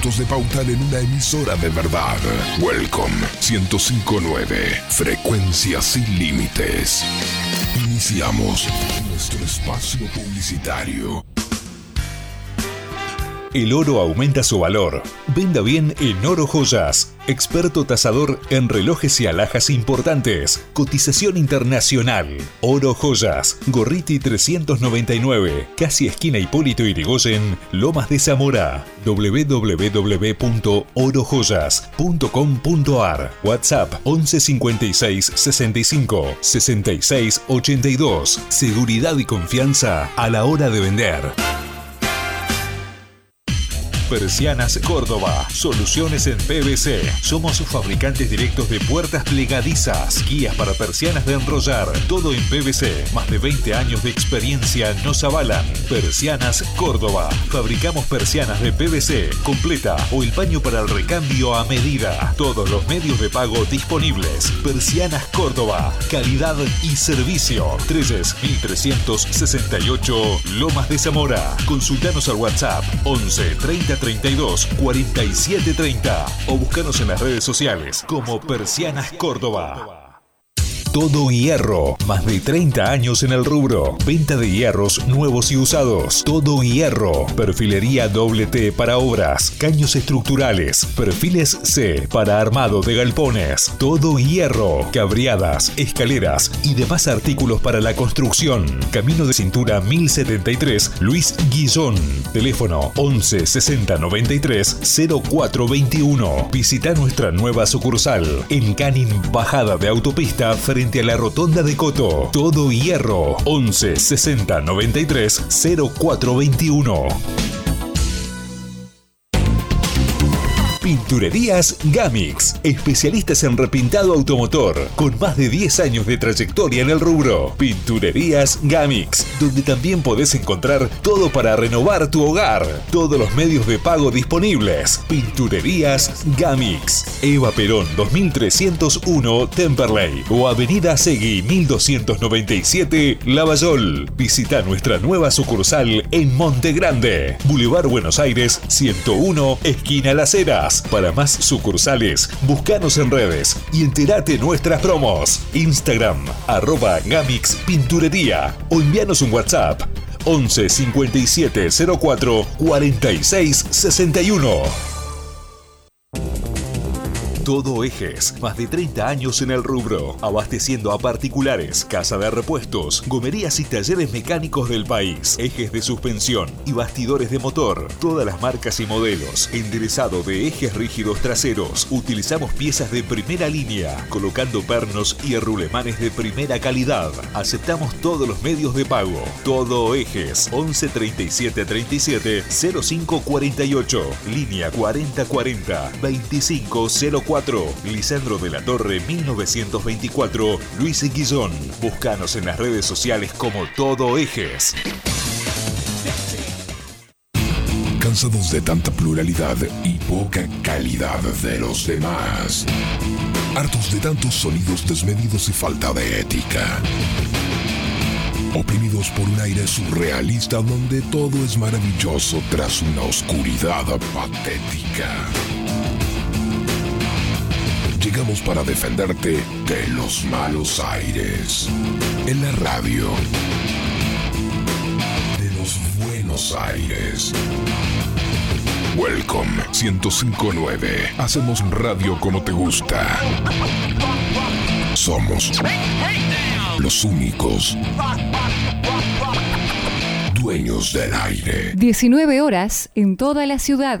de pautar en una emisora de verdad. Welcome 1059, frecuencia sin límites. Iniciamos nuestro espacio publicitario. El oro aumenta su valor. Venda bien en Oro Joyas. Experto tasador en relojes y alhajas importantes. Cotización internacional. Oro Joyas. Gorriti 399. Casi esquina Hipólito Irigoyen. Lomas de Zamora. www.orojoyas.com.ar WhatsApp 1156 65 66 82. Seguridad y confianza a la hora de vender. Persianas Córdoba. Soluciones en PVC. Somos fabricantes directos de puertas plegadizas, guías para persianas de enrollar. Todo en PVC. Más de 20 años de experiencia nos avalan. Persianas Córdoba. Fabricamos persianas de PVC completa o el paño para el recambio a medida. Todos los medios de pago disponibles. Persianas Córdoba. Calidad y servicio. 3 1368 Lomas de Zamora. Consultanos al WhatsApp 11 30 32 47 30 o búscanos en las redes sociales como Persianas Córdoba. Todo Hierro. Más de 30 años en el rubro. Venta de hierros nuevos y usados. Todo Hierro. Perfilería doble T para obras. Caños estructurales. Perfiles C para armado de galpones. Todo Hierro. Cabriadas, escaleras y demás artículos para la construcción. Camino de cintura 1073 Luis Guillón. Teléfono 11 60 93 0421. Visita nuestra nueva sucursal en Canin Bajada de Autopista frente a la Rotonda de Coto. Todo Hierro 11 60 93 0421. Pinturerías Gamix, especialistas en repintado automotor, con más de 10 años de trayectoria en el rubro. Pinturerías Gamix, donde también podés encontrar todo para renovar tu hogar. Todos los medios de pago disponibles. Pinturerías Gamix. Eva Perón 2301 Temperley o Avenida Segui 1297 Lavallol. Visita nuestra nueva sucursal en Monte Grande. Boulevard Buenos Aires 101 Esquina Las Heras. Para más sucursales, búscanos en redes y entérate nuestras promos. Instagram, arroba Gamix Pinturería o envíanos un WhatsApp 11 57 04 46 61. Todo Ejes, más de 30 años en el rubro, abasteciendo a particulares, casa de repuestos, gomerías y talleres mecánicos del país, ejes de suspensión y bastidores de motor, todas las marcas y modelos, enderezado de ejes rígidos traseros, utilizamos piezas de primera línea, colocando pernos y rulemanes de primera calidad, aceptamos todos los medios de pago, Todo Ejes, 11 37 37 05 48, línea 4040 2504 Lisandro de la Torre 1924, Luis Guillón. Búscanos en las redes sociales como Todo Ejes. Cansados de tanta pluralidad y poca calidad de los demás. Hartos de tantos sonidos desmedidos y falta de ética. Oprimidos por un aire surrealista donde todo es maravilloso tras una oscuridad patética. Llegamos para defenderte de los malos aires. En la radio. De los buenos aires. Welcome 1059. Hacemos radio como te gusta. Somos los únicos dueños del aire. 19 horas en toda la ciudad.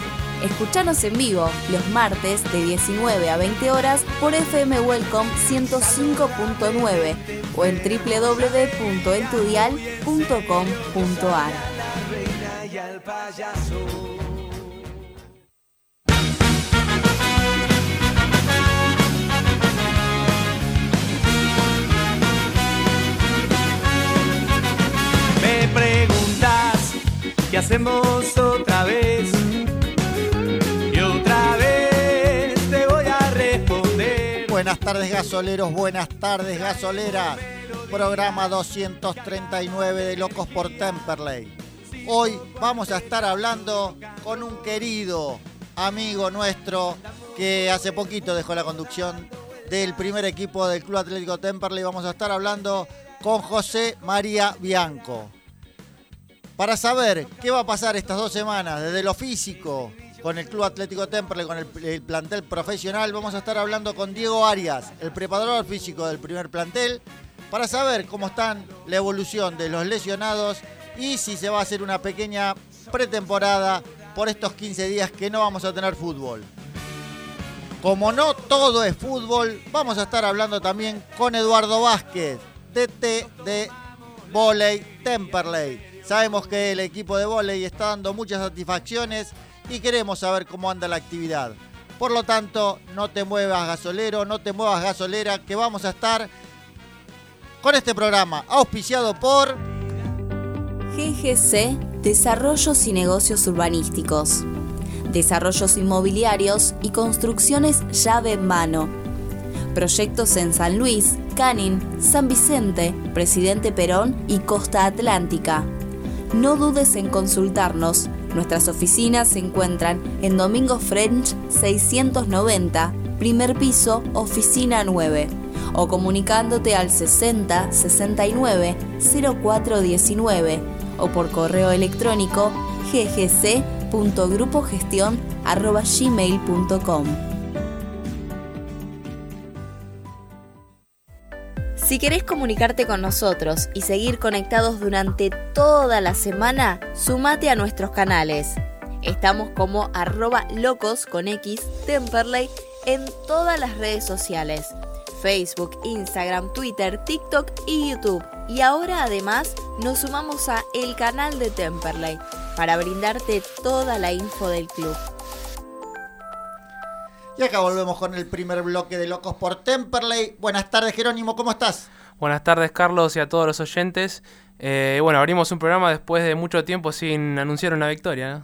Escuchanos en vivo los martes de 19 a 20 horas por FM Welcome 105.9 o en www.entudial.com.ar. Me preguntas qué hacemos otra tardes gasoleros, buenas tardes gasoleras. Programa 239 de Locos por Temperley. Hoy vamos a estar hablando con un querido amigo nuestro que hace poquito dejó la conducción del primer equipo del Club Atlético Temperley. Vamos a estar hablando con José María Bianco. Para saber qué va a pasar estas dos semanas, desde lo físico, con el Club Atlético Temperley, con el, el plantel profesional, vamos a estar hablando con Diego Arias, el preparador físico del primer plantel, para saber cómo están la evolución de los lesionados y si se va a hacer una pequeña pretemporada por estos 15 días que no vamos a tener fútbol. Como no todo es fútbol, vamos a estar hablando también con Eduardo Vázquez, DT de Voley Temperley. Sabemos que el equipo de volei está dando muchas satisfacciones y queremos saber cómo anda la actividad. Por lo tanto, no te muevas gasolero, no te muevas gasolera, que vamos a estar con este programa auspiciado por GGC Desarrollos y Negocios Urbanísticos. Desarrollos inmobiliarios y construcciones llave en mano. Proyectos en San Luis, Canin, San Vicente, Presidente Perón y Costa Atlántica. No dudes en consultarnos. Nuestras oficinas se encuentran en Domingo French 690, primer piso, oficina 9, o comunicándote al 60 69 0419 o por correo electrónico ggc.grupogestion.gmail.com. Si querés comunicarte con nosotros y seguir conectados durante toda la semana, sumate a nuestros canales. Estamos como arroba locos con en todas las redes sociales. Facebook, Instagram, Twitter, TikTok y YouTube. Y ahora además nos sumamos a el canal de Temperley para brindarte toda la info del club. Y acá volvemos con el primer bloque de Locos por Temperley. Buenas tardes, Jerónimo, ¿cómo estás? Buenas tardes, Carlos, y a todos los oyentes. Eh, bueno, abrimos un programa después de mucho tiempo sin anunciar una victoria, ¿no?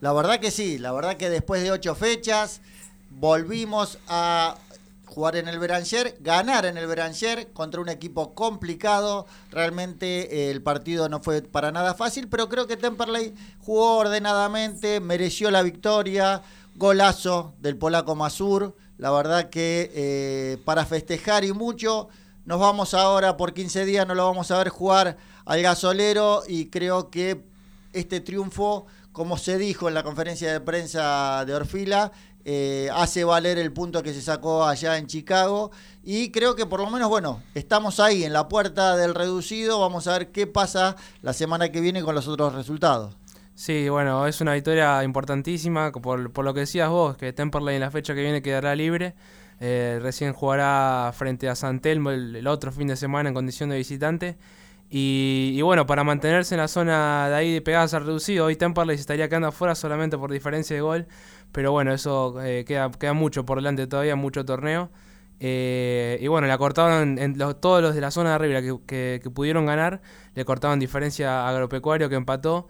La verdad que sí, la verdad que después de ocho fechas volvimos a jugar en el Beranger, ganar en el Beranger contra un equipo complicado. Realmente eh, el partido no fue para nada fácil, pero creo que Temperley jugó ordenadamente, mereció la victoria. Golazo del polaco Masur. La verdad que eh, para festejar y mucho, nos vamos ahora por 15 días, no lo vamos a ver jugar al gasolero y creo que este triunfo, como se dijo en la conferencia de prensa de Orfila, eh, hace valer el punto que se sacó allá en Chicago y creo que por lo menos, bueno, estamos ahí en la puerta del reducido, vamos a ver qué pasa la semana que viene con los otros resultados. Sí, bueno, es una victoria importantísima, por, por lo que decías vos, que Temperley en la fecha que viene quedará libre. Eh, recién jugará frente a San Telmo el, otro fin de semana en condición de visitante. Y, bueno, para mantenerse en la zona de ahí pegadas al reducido, hoy Temperley se estaría quedando afuera solamente por diferencia de gol. Pero bueno, eso eh, queda, queda mucho por delante todavía, mucho torneo. Eh, y bueno, le cortaron en los, todos los de la zona de arriba que, que, pudieron ganar, le cortaban diferencia a Agropecuario que empató.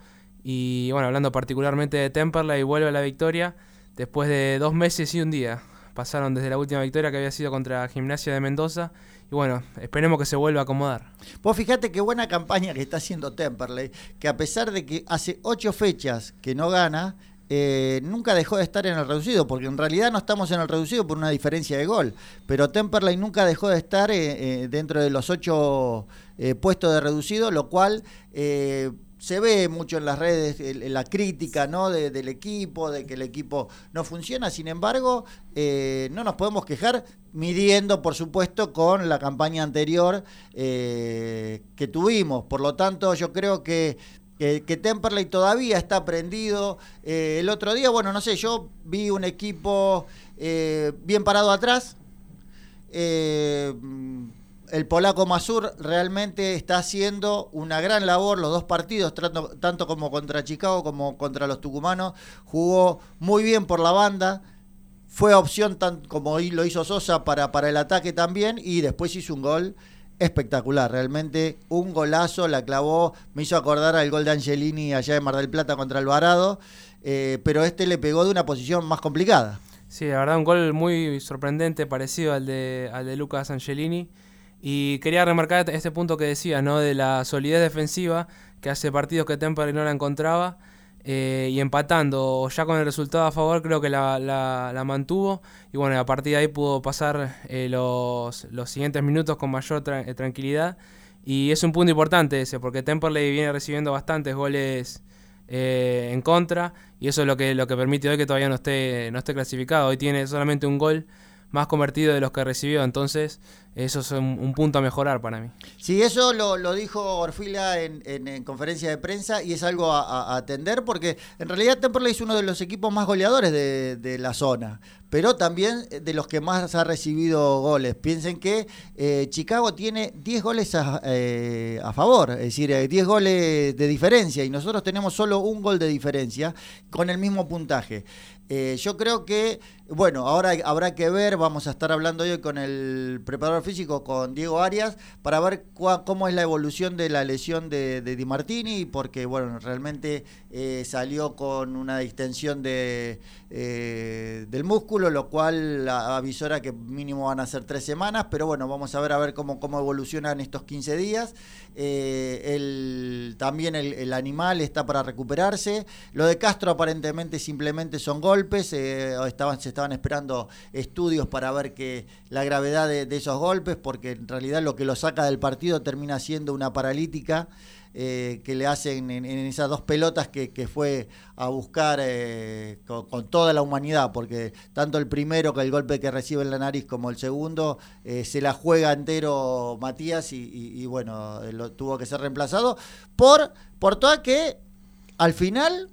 Y bueno, hablando particularmente de Temperley, vuelve a la victoria después de dos meses y un día. Pasaron desde la última victoria que había sido contra Gimnasia de Mendoza. Y bueno, esperemos que se vuelva a acomodar. Vos fíjate qué buena campaña que está haciendo Temperley, que a pesar de que hace ocho fechas que no gana, eh, nunca dejó de estar en el reducido, porque en realidad no estamos en el reducido por una diferencia de gol, pero Temperley nunca dejó de estar eh, eh, dentro de los ocho puestos de reducido, lo cual se ve mucho en las redes la crítica ¿no? De, del equipo, de que el equipo no funciona, sin embargo, eh, no nos podemos quejar midiendo, por supuesto, con la campaña anterior eh, que tuvimos. Por lo tanto, yo creo que, que, que Temperley todavía está prendido. Eh, el otro día, bueno, no sé, yo vi un equipo bien parado atrás el polaco Masur realmente está haciendo una gran labor los dos partidos, tanto, como contra Chicago como contra los tucumanos. Jugó muy bien por la banda, fue opción tan como lo hizo Sosa para, para el ataque también y después hizo un gol espectacular, realmente un golazo, la clavó, me hizo acordar al gol de Angelini allá de Mar del Plata contra Alvarado, eh, pero este le pegó de una posición más complicada. Sí, la verdad un gol muy sorprendente, parecido al de, al de Lucas Angelini. Y quería remarcar este punto que decía, ¿no? De la solidez defensiva, que hace partidos que Temperley no la encontraba. Eh, y empatando ya con el resultado a favor creo que la, la, mantuvo y bueno a partir de ahí pudo pasar eh, los, los, siguientes minutos con mayor eh, tranquilidad y es un punto importante ese porque Temperley viene recibiendo bastantes goles en contra y eso es lo que lo que permite hoy que todavía no esté no esté clasificado hoy tiene solamente un gol más convertido de los que recibió. Entonces, eso es un, punto a mejorar para mí. Sí, eso lo, dijo Orfila en, conferencia de prensa y es algo a, atender porque en realidad Temperley es uno de los equipos más goleadores de, la zona, pero también de los que más ha recibido goles. Piensen que eh, Chicago tiene 10 goles eh, a, favor, es decir, 10 eh, goles de diferencia y nosotros tenemos solo un gol de diferencia con el mismo puntaje. yo creo que bueno, ahora habrá que ver, vamos a estar hablando hoy con el preparador físico, con Diego Arias, para ver cómo es la evolución de la lesión de, Di Martini, porque bueno, realmente eh, salió con una distensión de, eh, del músculo, lo cual avisora que mínimo van a ser tres semanas, pero bueno, vamos a ver a ver cómo, cómo evolucionan estos 15 días. Eh, también el, animal está para recuperarse. Lo de Castro aparentemente simplemente son golpes, estaban, se estaban esperando estudios para ver que la gravedad de, esos golpes, porque en realidad lo que lo saca del partido termina siendo una paralítica. Eh, que le hacen en, esas dos pelotas que, fue a buscar eh, con, toda la humanidad, porque tanto el primero que el golpe que recibe en la nariz como el segundo eh, se la juega entero Matías y, bueno, lo tuvo que ser reemplazado por, por toda que al final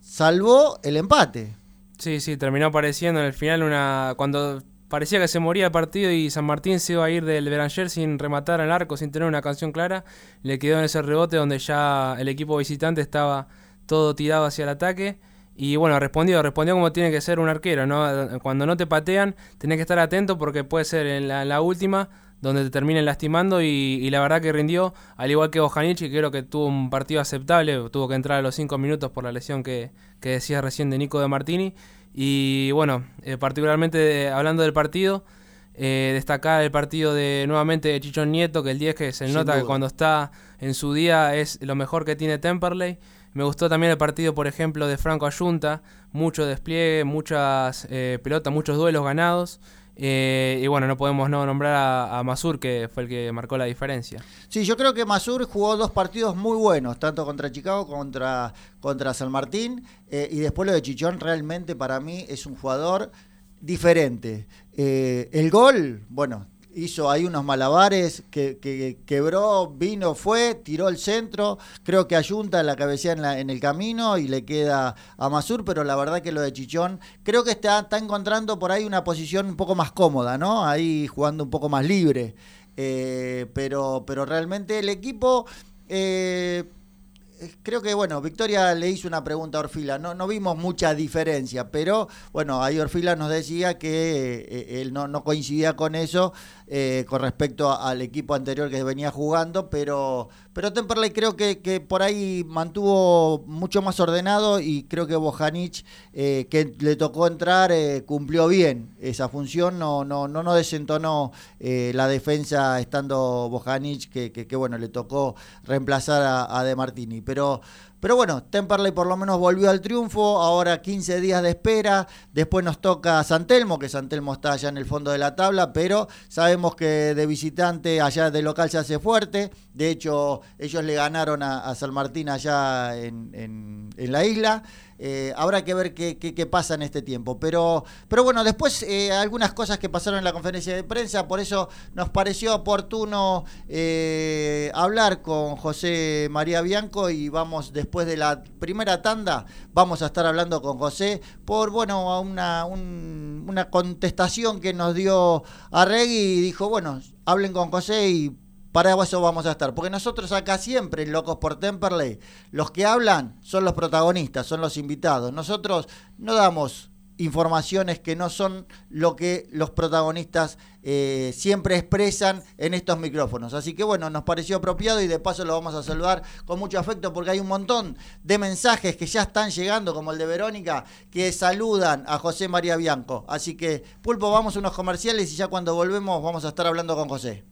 salvó el empate. Sí, sí, terminó apareciendo en el final una cuando parecía que se moría el partido y San Martín se iba a ir del Beranger sin rematar al arco, sin tener una canción clara. Le quedó en ese rebote donde ya el equipo visitante estaba todo tirado hacia el ataque. Y bueno, respondió, respondió como tiene que ser un arquero, ¿no? Cuando no te patean, tenés que estar atento porque puede ser en la, última donde te terminen lastimando y, la verdad que rindió, al igual que Ojanic, que creo que tuvo un partido aceptable, tuvo que entrar a los 5 minutos por la lesión que, que decía recién de Nico de Martini. Y bueno, eh, particularmente hablando del partido, eh, destacar el partido de nuevamente de Chichón Nieto, que el 10 que se nota que cuando está en su día es lo mejor que tiene Temperley. Me gustó también el partido, por ejemplo, de Franco Ayunta, mucho despliegue, muchas eh, pelotas, muchos duelos ganados. Eh, y bueno, no podemos no nombrar a, Masur, que fue el que marcó la diferencia. Sí, yo creo que Masur jugó dos partidos muy buenos, tanto contra Chicago como contra, contra San Martín. Eh, y después lo de Chichón, realmente para mí es un jugador diferente. Eh, el gol, bueno, hizo ahí unos malabares, que, quebró, vino, fue, tiró el centro, creo que ayunta la cabecea en, en el camino y le queda a Masur, pero la verdad que lo de Chichón, creo que está, está encontrando por ahí una posición un poco más cómoda, ¿no? Ahí jugando un poco más libre. Eh, pero, pero realmente el equipo... Eh, creo que, bueno, Victoria le hizo una pregunta a Orfila. No, no vimos mucha diferencia, pero bueno, ahí Orfila nos decía que eh, él no, no, coincidía con eso eh, con respecto al equipo anterior que venía jugando, pero, pero Temperley creo que, que por ahí mantuvo mucho más ordenado y creo que Bojanic, eh, que le tocó entrar, cumplió bien esa función, no, no, no, no desentonó la defensa estando Bojanic, que, que, bueno, le tocó reemplazar a, a De Martini. Pero, pero bueno, Temperley por lo menos volvió al triunfo, ahora 15 días de espera, después nos toca San Telmo, que San Telmo está allá en el fondo de la tabla, pero sabemos que de visitante allá de local se hace fuerte, de hecho ellos le ganaron a, San Martín allá en, en la isla. Eh, habrá que ver qué, pasa en este tiempo. Pero, pero bueno, después eh, algunas cosas que pasaron en la conferencia de prensa, por eso nos pareció oportuno eh, hablar con José María Bianco y vamos después de la primera tanda, vamos a estar hablando con José por bueno una, una contestación que nos dio Arregui y dijo, bueno, hablen con José y para eso vamos a estar. Porque nosotros acá siempre, Locos por Temperley, los que hablan son los protagonistas, son los invitados. Nosotros no damos informaciones que no son lo que los protagonistas eh, siempre expresan en estos micrófonos. Así que bueno, nos pareció apropiado y de paso lo vamos a saludar con mucho afecto porque hay un montón de mensajes que ya están llegando, como el de Verónica, que saludan a José María Bianco. Así que, Pulpo, vamos a unos comerciales y ya cuando volvemos vamos a estar hablando con José.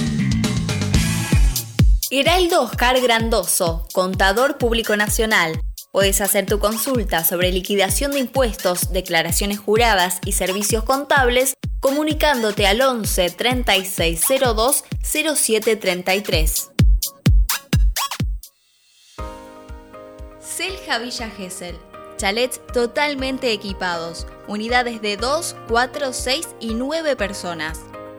Heraldo Oscar Grandoso, contador público nacional. Puedes hacer tu consulta sobre liquidación de impuestos, declaraciones juradas y servicios contables comunicándote al 11 3602 0733. Selja Villa Gesell. Chalets totalmente equipados. Unidades de 2, 4, 6 y 9 personas.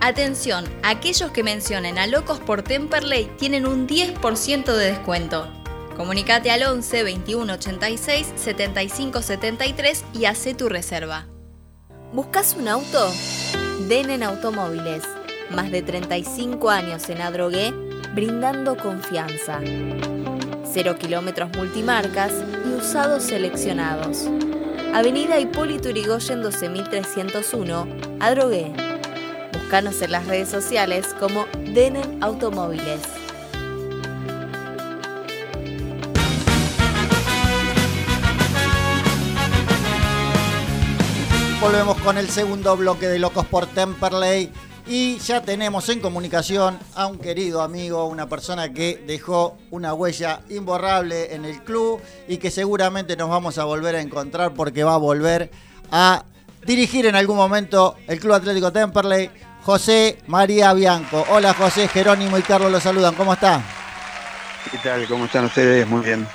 Atención, aquellos que mencionen a Locos por Temperley tienen un 10% de descuento. Comunicate al 11 21 86 75 73 y hace tu reserva. ¿Buscas un auto? Denen Automóviles. Más de 35 años en Adrogué, brindando confianza. Cero kilómetros multimarcas y usados seleccionados. Avenida Hipólito Yrigoyen 12301, Adrogué. Búscanos en las redes sociales como Denen Automóviles. Volvemos con el segundo bloque de Locos por Temperley y ya tenemos en comunicación a un querido amigo, una persona que dejó una huella imborrable en el club y que seguramente nos vamos a volver a encontrar porque va a volver a dirigir en algún momento el Club Atlético Temperley, José María Bianco. Hola José, Jerónimo y Carlos los saludan, ¿cómo está? ¿Qué tal? ¿Cómo están ustedes? Muy bien.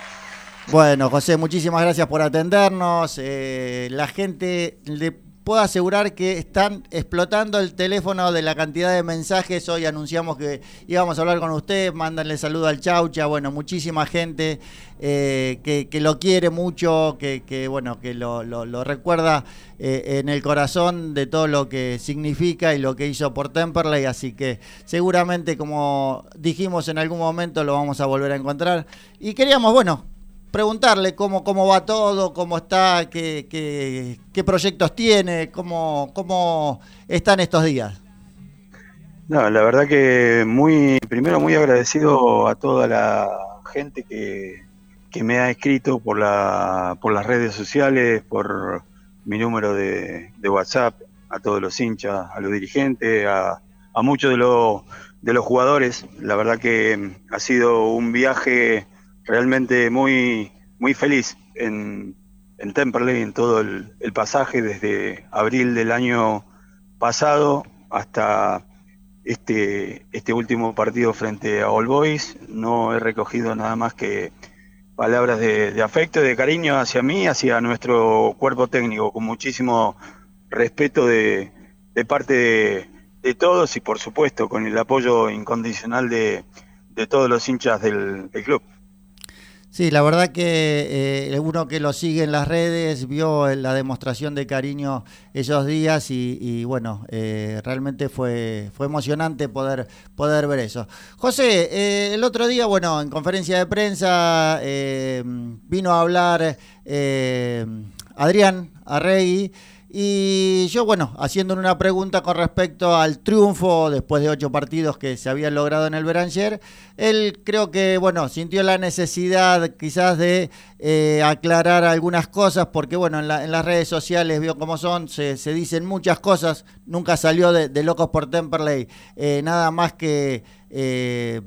Bueno, José, muchísimas gracias por atendernos. Eh, la gente le puedo asegurar que están explotando el teléfono de la cantidad de mensajes. Hoy anunciamos que íbamos a hablar con usted, mándanle saludo al Chaucha. Bueno, muchísima gente eh, que, lo quiere mucho, que, que bueno, que lo, lo, lo recuerda eh, en el corazón de todo lo que significa y lo que hizo por Temperley. Así que seguramente, como dijimos en algún momento, lo vamos a volver a encontrar. Y queríamos, bueno, preguntarle cómo, cómo va todo, cómo está, qué, qué, qué proyectos tiene, cómo, cómo están estos días. No, la verdad que muy, primero muy agradecido a toda la gente que, que me ha escrito por, la, por las redes sociales, por mi número de, WhatsApp, a todos los hinchas, a los dirigentes, a, a muchos de los, de los jugadores. La verdad que ha sido un viaje realmente muy, muy feliz en, en Temperley, en todo el, pasaje, desde abril del año pasado hasta este, este último partido frente a All Boys. No he recogido nada más que palabras de, afecto y de cariño hacia mí, hacia nuestro cuerpo técnico, con muchísimo respeto de, parte de, todos y por supuesto con el apoyo incondicional de, todos los hinchas del club. Sí, la verdad que eh, uno que lo sigue en las redes vio la demostración de cariño esos días y, bueno, eh, realmente fue, fue emocionante poder, poder ver eso. José, eh, el otro día, bueno, en conferencia de prensa vino a hablar Adrián Arregui y yo, bueno, haciendo una pregunta con respecto al triunfo después de ocho partidos que se habían logrado en el Beranger, él creo que, bueno, sintió la necesidad quizás de eh, aclarar algunas cosas, porque, bueno, en, las redes sociales, vio cómo son, se, dicen muchas cosas, nunca salió de, Locos por Temperley, eh, nada más que... Eh,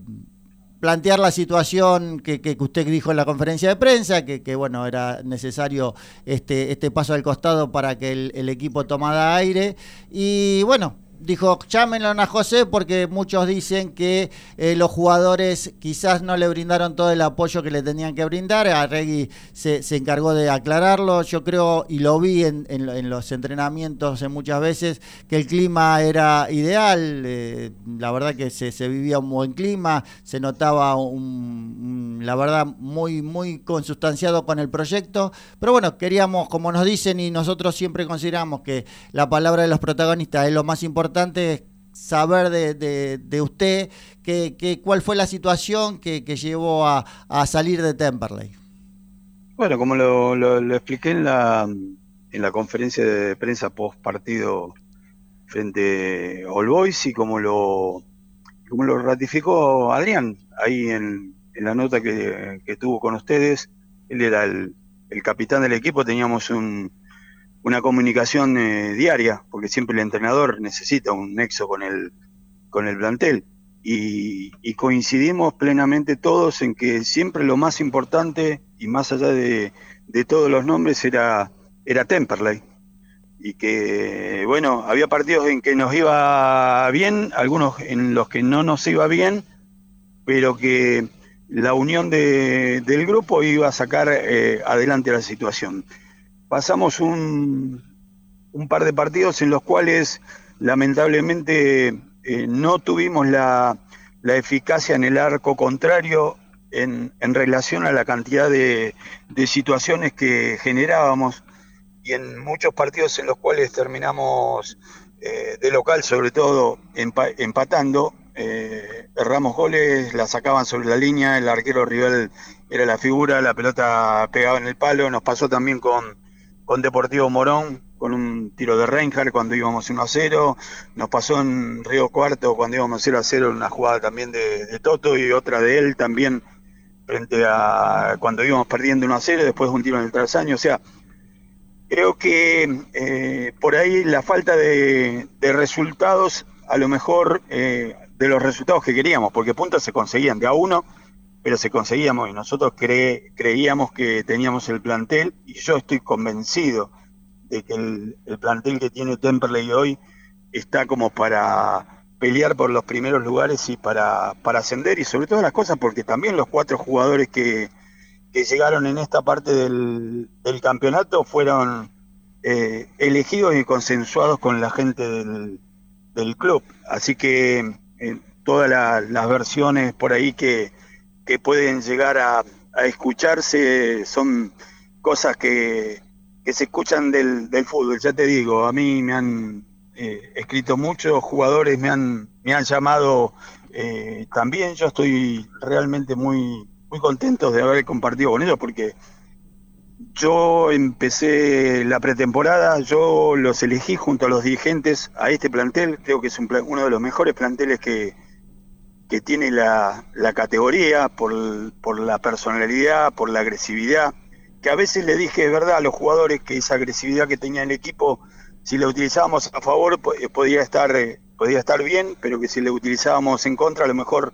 plantear la situación que, que, usted dijo en la conferencia de prensa, que, que, bueno, era necesario este, este paso al costado para que el, el equipo tomara aire. Y bueno, dijo, llámenlo a José porque muchos dicen que eh, los jugadores quizás no le brindaron todo el apoyo que le tenían que brindar. Arregui se, se encargó de aclararlo. Yo creo, y lo vi en, en, los entrenamientos en muchas veces, que el clima era ideal. Eh, la verdad que se, se, vivía un buen clima, se notaba un, la verdad muy, muy consustanciado con el proyecto. Pero bueno, queríamos, como nos dicen y nosotros siempre consideramos que la palabra de los protagonistas es lo más importante, saber de, de, usted que, cuál fue la situación que, llevó a, salir de Temperley. Bueno, como lo, expliqué en la, en la conferencia de prensa post partido frente a All Boys y como lo, como lo ratificó Adrián ahí en, en la nota que, tuvo con ustedes, él era el, el capitán del equipo, teníamos un, una comunicación eh, diaria, porque siempre el entrenador necesita un nexo con el, con el plantel. Y, coincidimos plenamente todos en que siempre lo más importante y más allá de, todos los nombres era, era Temperley. Y que, bueno, había partidos en que nos iba bien, algunos en los que no nos iba bien, pero que la unión del grupo iba a sacar eh, adelante la situación pasamos un, un, par de partidos en los cuales lamentablemente eh, no tuvimos la, la, eficacia en el arco contrario en, en relación a la cantidad de, de, situaciones que generábamos y en muchos partidos en los cuales terminamos eh, de local sobre todo empatando. Eh, erramos goles, la sacaban sobre la línea, el arquero rival era la figura, la pelota pegaba en el palo, nos pasó también con, con Deportivo Morón, con un tiro de Reinhardt cuando íbamos 1 a 0. Nos pasó en Río Cuarto cuando íbamos 0 a 0 una jugada también de, Toto y otra de él también frente a cuando íbamos perdiendo 1 a 0, después un tiro en el trasaño. O sea, creo que eh, por ahí la falta de, resultados, a lo mejor eh, de los resultados que queríamos, porque puntos se conseguían de a uno pero se conseguíamos y nosotros creíamos que teníamos el plantel y yo estoy convencido de que el, plantel que tiene Temperley hoy está como para pelear por los primeros lugares y para, para ascender y sobre todas las cosas porque también los cuatro jugadores que, llegaron en esta parte del, campeonato fueron eh, elegidos y consensuados con la gente del, club. Así que eh, todas las versiones por ahí que, que pueden llegar a, escucharse son cosas que, se escuchan del, fútbol. Ya te digo, a mí me han eh, escrito muchos jugadores, me han, me han llamado eh, también. Yo estoy realmente muy, muy contento de haber compartido con ellos porque yo empecé la pretemporada, yo los elegí junto a los dirigentes a este plantel, creo que es uno de los mejores planteles que, que tiene la, la categoría, por, por, la personalidad, por la agresividad, que a veces le dije, es verdad, a los jugadores que esa agresividad que tenía el equipo, si la utilizábamos a favor, eh, podía estar, eh, podía estar bien, pero que si la utilizábamos en contra, a lo mejor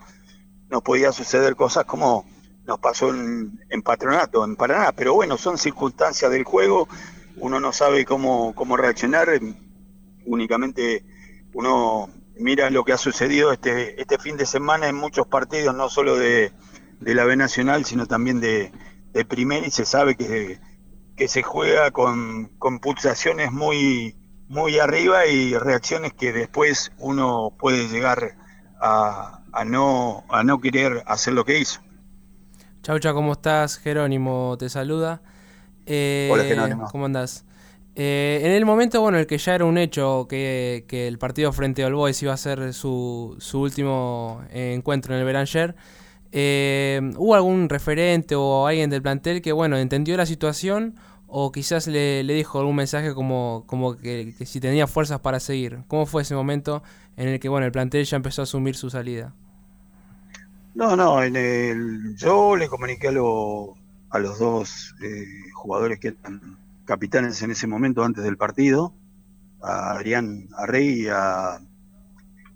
nos podía suceder cosas como nos pasó en, en Patronato, en Paraná. Pero bueno, son circunstancias del juego, uno no sabe cómo, cómo reaccionar, únicamente uno mira lo que ha sucedido este, este fin de semana en muchos partidos, no solo de, la B Nacional, sino también de, de Primera, y se sabe que, que se juega con, con, pulsaciones muy, muy arriba y reacciones que después uno puede llegar a, a, no, a no querer hacer lo que hizo. Chau, chau, ¿cómo estás? Jerónimo te saluda. Eh, Hola, Jerónimo. ¿Cómo andás? Eh, en el momento, bueno, el que ya era un hecho que, el partido frente al Boys iba a ser su, su último encuentro en el Beranger, eh, ¿hubo algún referente o alguien del plantel que, bueno, entendió la situación o quizás le, dijo algún mensaje como, como que, si tenía fuerzas para seguir? ¿Cómo fue ese momento en el que, bueno, el plantel ya empezó a asumir su salida? No, no, en el, yo le comuniqué a, a los dos eh, jugadores que eran capitanes en ese momento antes del partido, a Adrián Arrey y a,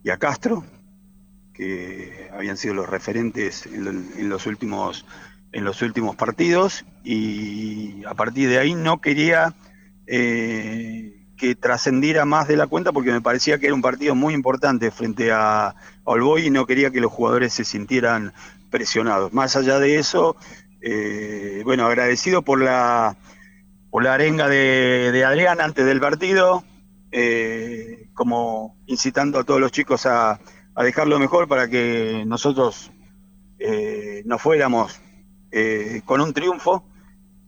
y a Castro, que habían sido los referentes en, los últimos en los últimos partidos y a partir de ahí no quería eh, que trascendiera más de la cuenta porque me parecía que era un partido muy importante frente a, a Olboy y no quería que los jugadores se sintieran presionados. Más allá de eso, eh, bueno, agradecido por la por la arenga de, Adrián antes del partido, eh, como incitando a todos los chicos a, dejarlo mejor para que nosotros eh, nos fuéramos eh, con un triunfo.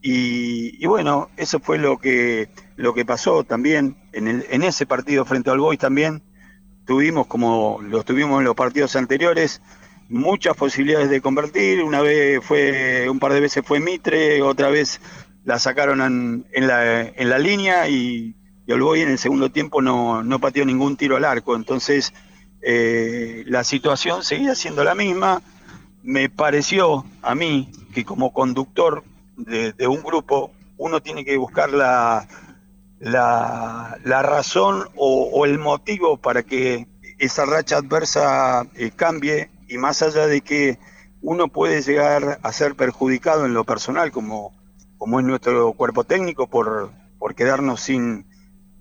Y, bueno, eso fue lo que, lo que pasó también en, ese partido frente al Boys también. Tuvimos, como lo tuvimos en los partidos anteriores, muchas posibilidades de convertir. Una vez fue, un par de veces fue Mitre, otra vez la sacaron en, la, en la, línea y, y Olboy en el segundo tiempo no, no pateó ningún tiro al arco. Entonces, eh, la situación seguía siendo la misma. Me pareció a mí que como conductor de, un grupo, uno tiene que buscar la, la, razón o, el motivo para que esa racha adversa eh, cambie y más allá de que uno puede llegar a ser perjudicado en lo personal como como es nuestro cuerpo técnico, por, por quedarnos sin,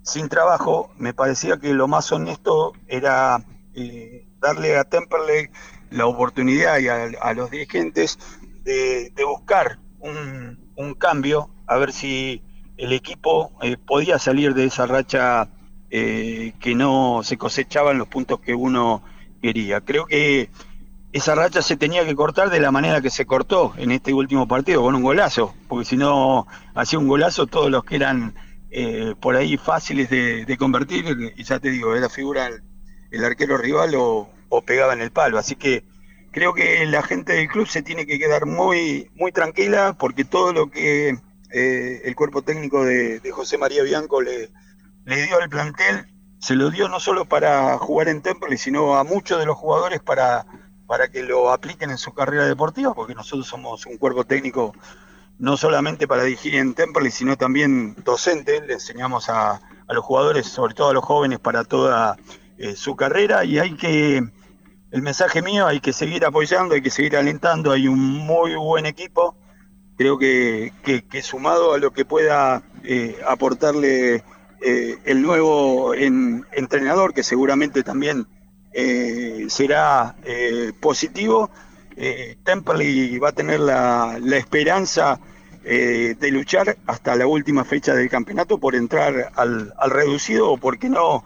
sin trabajo, me parecía que lo más honesto era eh, darle a Temperley la oportunidad y a, los dirigentes de, buscar un, cambio, a ver si el equipo eh, podía salir de esa racha eh, que no se cosechaban los puntos que uno quería. Creo que esa racha se tenía que cortar de la manera que se cortó en este último partido, con un golazo, porque si no hacía un golazo todos los que eran eh, por ahí fáciles de, convertir, y ya te digo, era figura el, arquero rival o, pegaba en el palo, así que creo que la gente del club se tiene que quedar muy, muy tranquila porque todo lo que eh, el cuerpo técnico de, José María Bianco le, le dio al plantel, se lo dio no solo para jugar en Temple, sino a muchos de los jugadores para para que lo apliquen en su carrera deportiva, porque nosotros somos un cuerpo técnico no solamente para dirigir en Temperley, sino también docente, le enseñamos a, los jugadores, sobre todo a los jóvenes, para toda eh, su carrera. Y hay que, el mensaje mío, hay que seguir apoyando, hay que seguir alentando, hay un muy buen equipo, creo que, que, sumado a lo que pueda eh, aportarle eh, el nuevo entrenador, que seguramente también eh, será eh, positivo. Eh, Temperley va a tener la, esperanza eh, de luchar hasta la última fecha del campeonato por entrar al, reducido o, por qué no,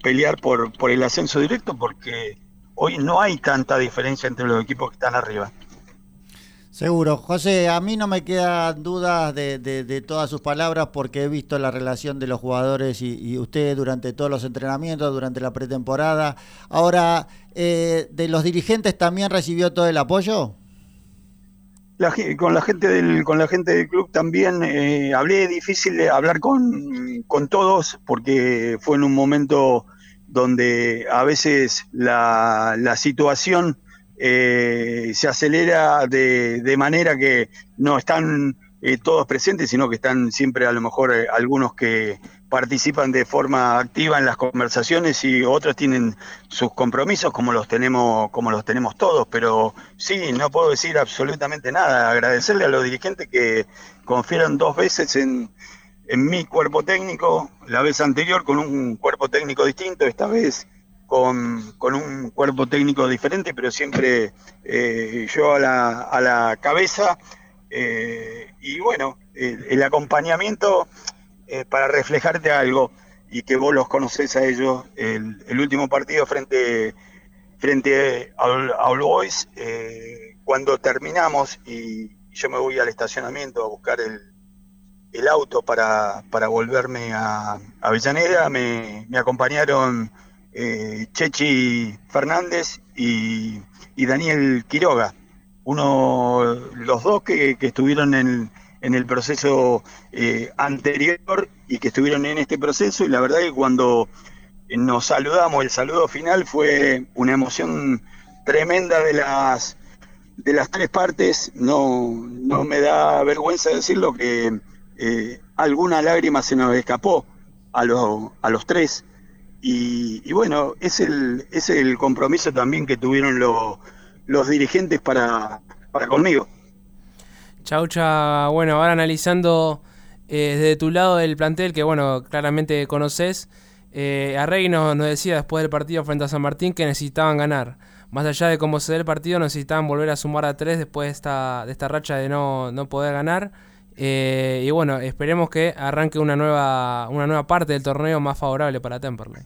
pelear por, por el ascenso directo, porque hoy no hay tanta diferencia entre los equipos que están arriba. Seguro. José, a mí no me quedan dudas de, todas sus palabras porque he visto la relación de los jugadores y, usted durante todos los entrenamientos, durante la pretemporada. Ahora, eh, ¿de los dirigentes también recibió todo el apoyo? con la gente del con la gente del club también eh, hablé difícil de hablar con, con, todos porque fue en un momento donde a veces la, la situación eh, se acelera de, de, manera que no están eh, todos presentes, sino que están siempre a lo mejor eh, algunos que participan de forma activa en las conversaciones y otros tienen sus compromisos como los tenemos como los tenemos todos, pero sí, no puedo decir absolutamente nada, agradecerle a los dirigentes que confiaron dos veces en, en mi cuerpo técnico, la vez anterior con un cuerpo técnico distinto, esta vez con, con un cuerpo técnico diferente, pero siempre eh, yo a la, a la cabeza. Eh, y bueno, el, acompañamiento eh, para reflejarte algo y que vos los conocés a ellos, el, último partido frente, frente a, a All Boys, eh, cuando terminamos y yo me voy al estacionamiento a buscar el, el auto para, para volverme a Avellaneda, me, me acompañaron eh, Chechi Fernández y, Daniel Quiroga, uno, los dos que, estuvieron en, en, el proceso eh, anterior y que estuvieron en este proceso y la verdad que cuando nos saludamos, el saludo final fue una emoción tremenda de las de las tres partes, no, no me da vergüenza decirlo que eh, alguna lágrima se nos escapó a, lo, a los tres. Y, bueno, es el, es el compromiso también que tuvieron lo, los dirigentes para, para conmigo. Chaucha, bueno, ahora analizando eh, desde tu lado del plantel, que bueno, claramente conoces, eh, nos, nos decía después del partido frente a San Martín que necesitaban ganar. Más allá de cómo se dé el partido, necesitaban volver a sumar a tres después de esta, de esta racha de no, no poder ganar. Eh, y bueno, esperemos que arranque una nueva, una nueva parte del torneo más favorable para Temperley.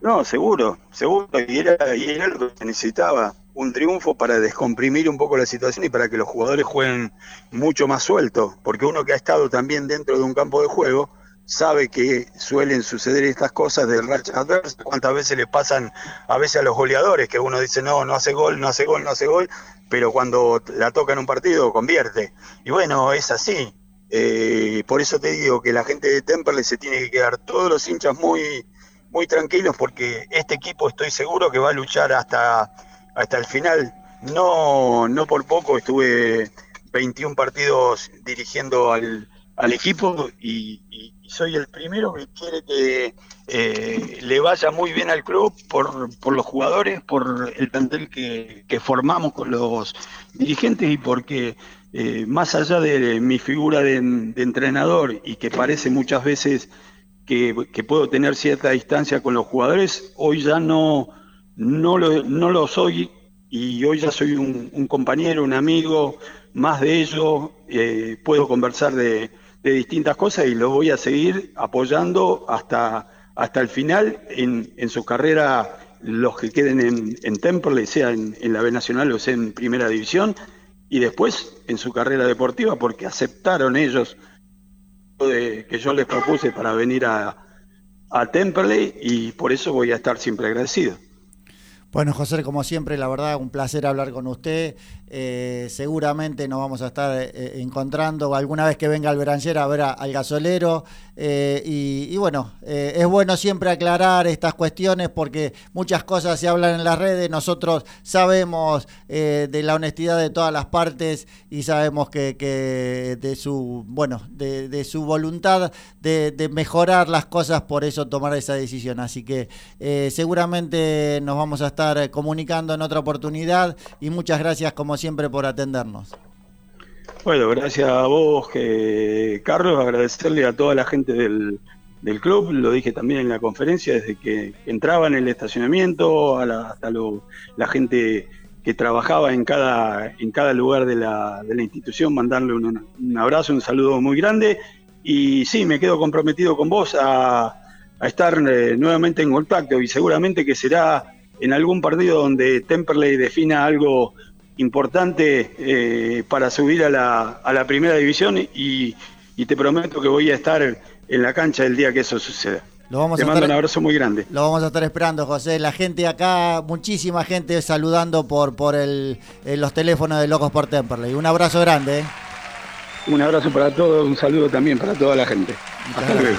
No, seguro, seguro. Y era, y era lo que se necesitaba. Un triunfo para descomprimir un poco la situación y para que los jugadores jueguen mucho más suelto. Porque uno que ha estado también dentro de un campo de juego sabe que suelen suceder estas cosas del racha adverso. Cuántas veces le pasan a veces a los goleadores que uno dice no, no hace gol, no hace gol, no hace gol pero cuando la toca en un partido convierte. Y bueno, es así. Eh, por eso te digo que la gente de Temperley se tiene que quedar todos los hinchas muy, muy tranquilos porque este equipo estoy seguro que va a luchar hasta, hasta el final. No, no por poco estuve 21 partidos dirigiendo al, al equipo y, y, soy el primero que quiere que eh, le vaya muy bien al club por, por los jugadores, por el plantel que, que, formamos con los dirigentes y porque eh, más allá de mi figura de, entrenador y que parece muchas veces que, que, puedo tener cierta distancia con los jugadores, hoy ya no, no, lo, no lo soy y hoy ya soy un, compañero, un amigo, más de ello, eh, puedo conversar de de distintas cosas y lo voy a seguir apoyando hasta, hasta el final en, en su carrera, los que queden en, en Temple, sea en, en, la B Nacional o sea en Primera División, y después en su carrera deportiva, porque aceptaron ellos de, que yo les propuse para venir a, a Temperley y por eso voy a estar siempre agradecido. Bueno, José, como siempre, la verdad, un placer hablar con usted. Eh, seguramente nos vamos a estar eh, encontrando alguna vez que venga al Beranger a ver al gasolero. Eh, y, bueno, eh, es bueno siempre aclarar estas cuestiones porque muchas cosas se hablan en las redes. Nosotros sabemos eh, de la honestidad de todas las partes y sabemos que, que de su bueno de, su voluntad de, de, mejorar las cosas, por eso tomar esa decisión. Así que eh, seguramente nos vamos a estar comunicando en otra oportunidad y muchas gracias como siempre por atendernos. Bueno, gracias a vos, que, Carlos, agradecerle a toda la gente del, del, club, lo dije también en la conferencia, desde que entraba en el estacionamiento, hasta la gente que trabajaba en cada, en cada lugar de la, de la institución, mandarle un, abrazo, un saludo muy grande. Y sí, me quedo comprometido con vos a, a estar eh, nuevamente en contacto y seguramente que será en algún partido donde Temperley defina algo importante eh, para subir a la, a la primera división y, y, te prometo que voy a estar en la cancha el día que eso suceda. Lo vamos te a mando estar, un abrazo muy grande. Lo vamos a estar esperando, José. La gente acá, muchísima gente saludando por, por el, eh, los teléfonos de Locos por Temperley. Un abrazo grande. ¿eh? Un abrazo para todos, un saludo también para toda la gente. Hasta luego.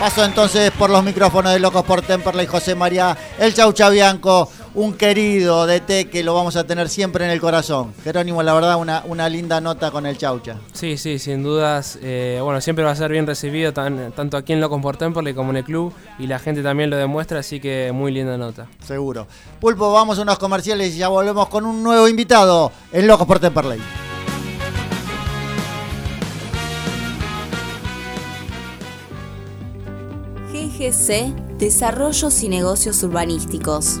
Paso entonces por los micrófonos de Locos por Temperley, José María, el Chaucha Bianco, un querido DT que lo vamos a tener siempre en el corazón. Jerónimo, la verdad, una, una linda nota con el Chaucha. Sí, sí, sin dudas. eh, bueno, siempre va a ser bien recibido tan- tanto aquí en Locos por Temperley como en el club y la gente también lo demuestra, así que muy linda nota. Seguro. Pulpo, vamos a unos comerciales y ya volvemos con un nuevo invitado en Locos por Temperley. GGC Desarrollos y Negocios Urbanísticos.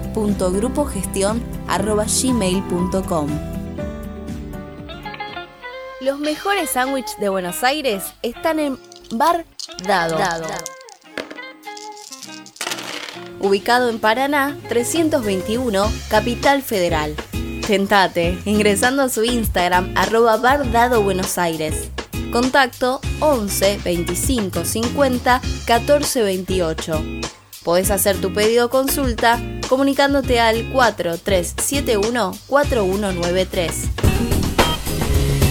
ggc.grupogestion.gmail.com Los mejores sándwiches de Buenos Aires están en Bar Dado. Ubicado en Paraná 321, Capital Federal. Tentate ingresando a su Instagram arroba Bar Dado Buenos Aires. Contacto 11 25 50 14 28. Podés hacer tu pedido o consulta comunicándote al 4371 4193.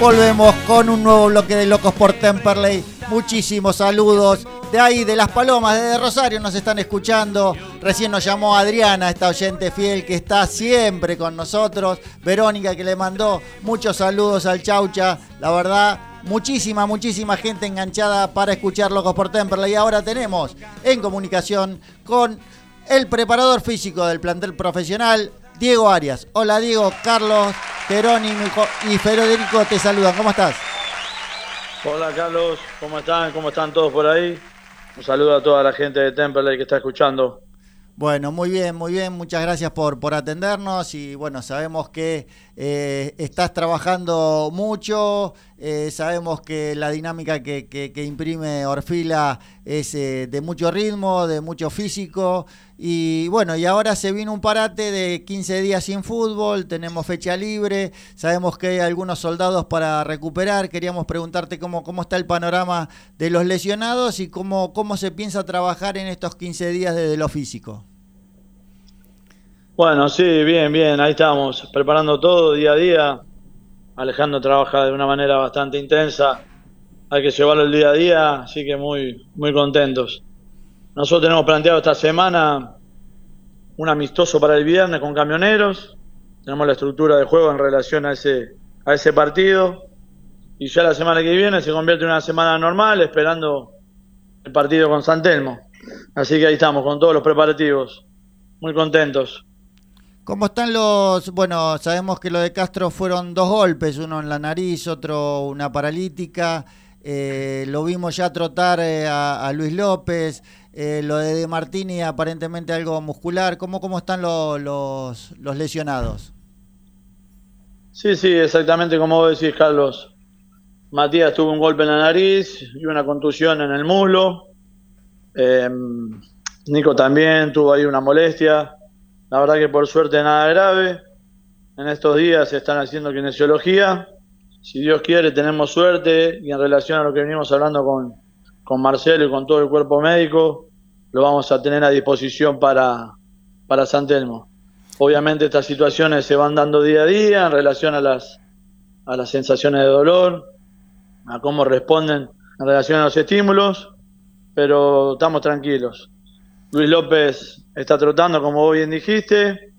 Volvemos con un nuevo bloque de Locos por Temperley. Muchísimos saludos. De ahí, de Las Palomas, desde Rosario nos están escuchando. Recién nos llamó Adriana, esta oyente fiel que está siempre con nosotros. Verónica que le mandó muchos saludos al Chaucha. La verdad, muchísima, muchísima gente enganchada para escuchar Locos por Temperley. Y ahora tenemos en comunicación con el preparador físico del plantel profesional, Diego Arias. Hola Diego, Carlos, Jerónimo y Federico te saludan. ¿Cómo estás? Hola Carlos, ¿cómo están? ¿Cómo están todos por ahí? Un saludo a toda la gente de Temperley que está escuchando. Bueno, muy bien, muy bien. Muchas gracias por, por atendernos y bueno, sabemos que eh, estás trabajando mucho, eh, sabemos que la dinámica que, que- que imprime Orfila es eh, de mucho ritmo, de mucho físico y bueno, y ahora se viene un parate de 15 días sin fútbol, tenemos fecha libre, sabemos que hay algunos soldados para recuperar, queríamos preguntarte cómo, cómo está el panorama de los lesionados y cómo, cómo se piensa trabajar en estos 15 días desde lo físico. Bueno, sí, bien, bien, ahí estamos, preparando todo día a día. Alejandro trabaja de una manera bastante intensa, hay que llevarlo el día a día, así que muy, muy contentos. Nosotros tenemos planteado esta semana un amistoso para el viernes con camioneros, tenemos la estructura de juego en relación a ese, a ese partido, y ya la semana que viene se convierte en una semana normal, esperando el partido con San Telmo. Así que ahí estamos, con todos los preparativos, muy contentos. ¿Cómo están los.? Bueno, sabemos que lo de Castro fueron dos golpes, uno en la nariz, otro una paralítica. eh, lo vimos ya trotar eh, a, a Luis López. Eh, lo de De Martini, aparentemente algo muscular. ¿Cómo, cómo están lo- los, los lesionados? Sí, sí, exactamente como vos decís, Carlos. Matías tuvo un golpe en la nariz y una contusión en el muslo. Em, Nico también tuvo ahí una molestia. La verdad que por suerte nada grave. En estos días se están haciendo kinesiología. Si Dios quiere, tenemos suerte y en relación a lo que venimos hablando con, con Marcelo y con todo el cuerpo médico, lo vamos a tener a disposición para, para San Telmo. Obviamente estas situaciones se van dando día a día en relación a las, a las sensaciones de dolor, a cómo responden en relación a los estímulos, pero estamos tranquilos. Luis López está trotando, como bien dijiste.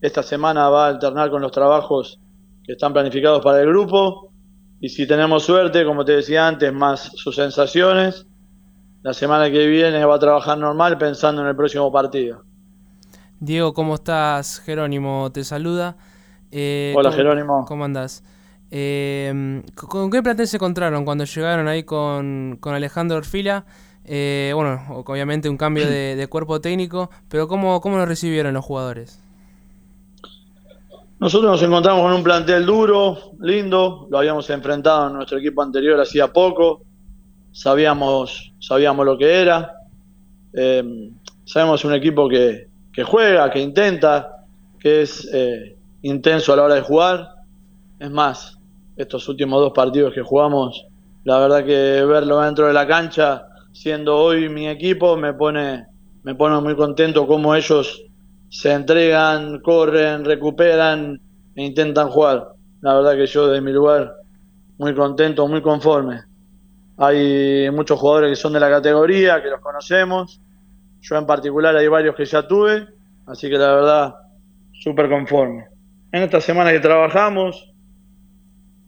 Esta semana va a alternar con los trabajos que están planificados para el grupo. Y si tenemos suerte, como te decía antes, más sus sensaciones, la semana que viene va a trabajar normal pensando en el próximo partido. Diego, ¿cómo estás? Jerónimo te saluda. Eh, Hola Jerónimo. ¿Cómo andás? Eh, ¿Con qué plantel se encontraron cuando llegaron ahí con, con Alejandro Orfila? Eh, bueno, obviamente un cambio de, cuerpo técnico, pero ¿cómo, ¿cómo lo recibieron los jugadores? Nosotros nos encontramos con un plantel duro, lindo, lo habíamos enfrentado en nuestro equipo anterior hacía poco, sabíamos, sabíamos lo que era, eh, sabemos un equipo que, juega, que intenta, que es eh, intenso a la hora de jugar, es más, estos últimos dos partidos que jugamos, la verdad que verlo dentro de la cancha siendo hoy mi equipo, me pone, me pone muy contento cómo ellos se entregan, corren, recuperan e intentan jugar. La verdad que yo de mi lugar muy contento, muy conforme. Hay muchos jugadores que son de la categoría, que los conocemos. Yo en particular hay varios que ya tuve, así que la verdad súper conforme. En esta semana que trabajamos,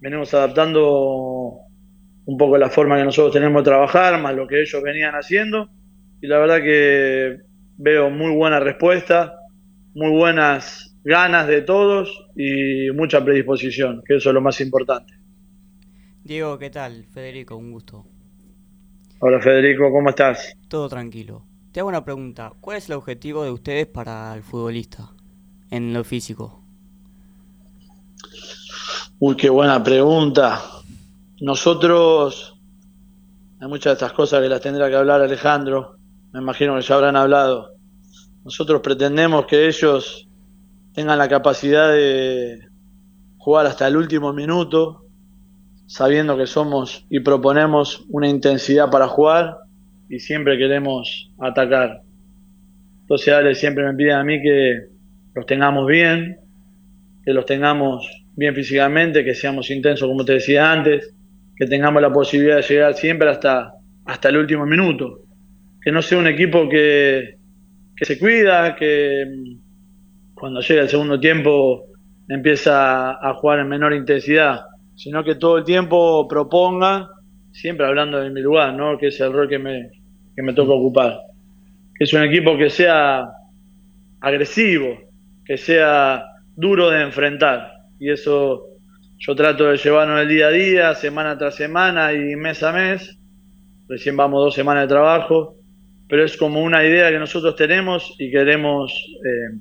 venimos adaptando un poco la forma que nosotros tenemos de trabajar, más lo que ellos venían haciendo. Y la verdad que veo muy buena respuesta, muy buenas ganas de todos y mucha predisposición, que eso es lo más importante. Diego, ¿qué tal? Federico, un gusto. Hola Federico, ¿cómo estás? Todo tranquilo. Te hago una pregunta. ¿Cuál es el objetivo de ustedes para el futbolista en lo físico? Uy, qué buena pregunta. Nosotros, hay muchas de estas cosas que las tendrá que hablar Alejandro, me imagino que ya habrán hablado. Nosotros pretendemos que ellos tengan la capacidad de jugar hasta el último minuto, sabiendo que somos y proponemos una intensidad para jugar y siempre queremos atacar. Entonces Ale siempre me pide a mí que los tengamos bien, que los tengamos bien físicamente, que seamos intensos como te decía antes, que tengamos la posibilidad de llegar siempre hasta, hasta el último minuto. Que no sea un equipo que, que se cuida, que cuando llega el segundo tiempo empieza a jugar en menor intensidad, sino que todo el tiempo proponga, siempre hablando de mi lugar, ¿no? que es el rol que me, que me toca ocupar. Que es un equipo que sea agresivo, que sea duro de enfrentar. Y eso yo trato de llevarlo el día a día, semana tras semana y mes a mes. Recién vamos dos semanas de trabajo, pero es como una idea que nosotros tenemos y queremos eh,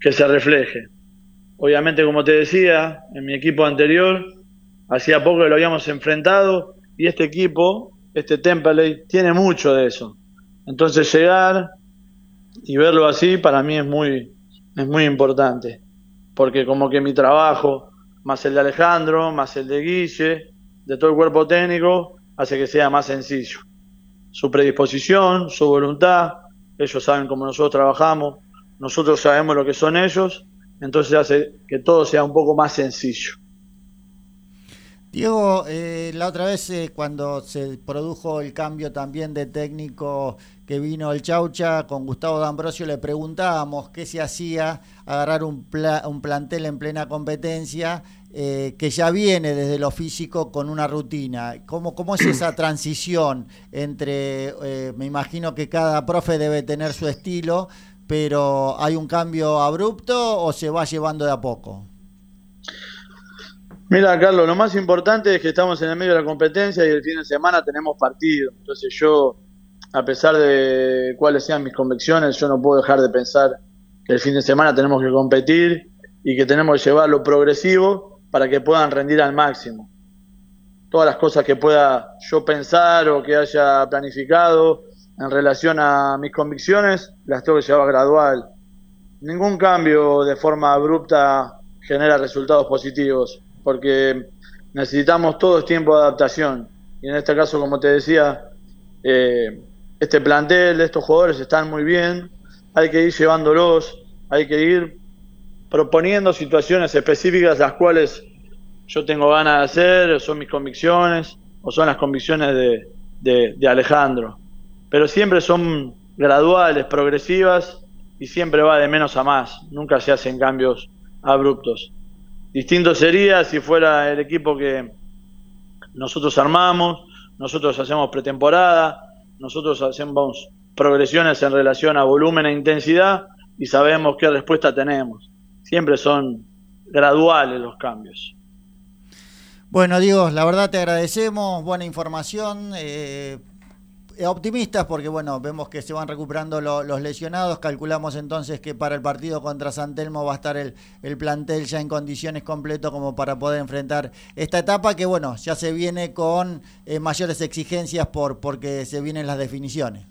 que se refleje. Obviamente, como te decía, en mi equipo anterior, hacía poco que lo habíamos enfrentado y este equipo, este Temperley, tiene mucho de eso. Entonces llegar y verlo así para mí es muy, es muy importante, porque como que mi trabajo, más el de Alejandro, más el de Guille, de todo el cuerpo técnico, hace que sea más sencillo. Su predisposición, su voluntad, ellos saben cómo nosotros trabajamos, nosotros sabemos lo que son ellos, entonces hace que todo sea un poco más sencillo. Diego, eh, la otra vez eh, cuando se produjo el cambio también de técnico que vino el Chaucha con Gustavo D'Ambrosio, le preguntábamos qué se hacía agarrar un, un plantel en plena competencia eh, que ya viene desde lo físico con una rutina. ¿Cómo, cómo es esa transición entre, me imagino que cada profe debe tener su estilo, pero ¿hay un cambio abrupto o se va llevando de a poco? Mira, Carlos, lo más importante es que estamos en el medio de la competencia y el fin de semana tenemos partido. Entonces yo, a pesar de cuáles sean mis convicciones, yo no puedo dejar de pensar que el fin de semana tenemos que competir y que tenemos que llevarlo progresivo para que puedan rendir al máximo. Todas las cosas que pueda yo pensar o que haya planificado en relación a mis convicciones, las tengo que llevar gradual. Ningún cambio de forma abrupta genera resultados positivos, porque necesitamos todo el tiempo de adaptación. Y en este caso, como te decía, eh, este plantel, estos jugadores están muy bien, hay que ir llevándolos, hay que ir proponiendo situaciones específicas las cuales yo tengo ganas de hacer, son mis convicciones, o son las convicciones de, de Alejandro. Pero siempre son graduales, progresivas, y siempre va de menos a más, nunca se hacen cambios abruptos. Distinto sería si fuera el equipo que nosotros armamos, nosotros hacemos pretemporada, nosotros hacemos progresiones en relación a volumen e intensidad y sabemos qué respuesta tenemos. Siempre son graduales los cambios. Bueno, Diego, la verdad te agradecemos, buena información. Eh, optimistas porque bueno, vemos que se van recuperando los lesionados, calculamos entonces que para el partido contra San Telmo va a estar el, plantel ya en condiciones completo como para poder enfrentar esta etapa que bueno, ya se viene con eh, mayores exigencias por porque se vienen las definiciones.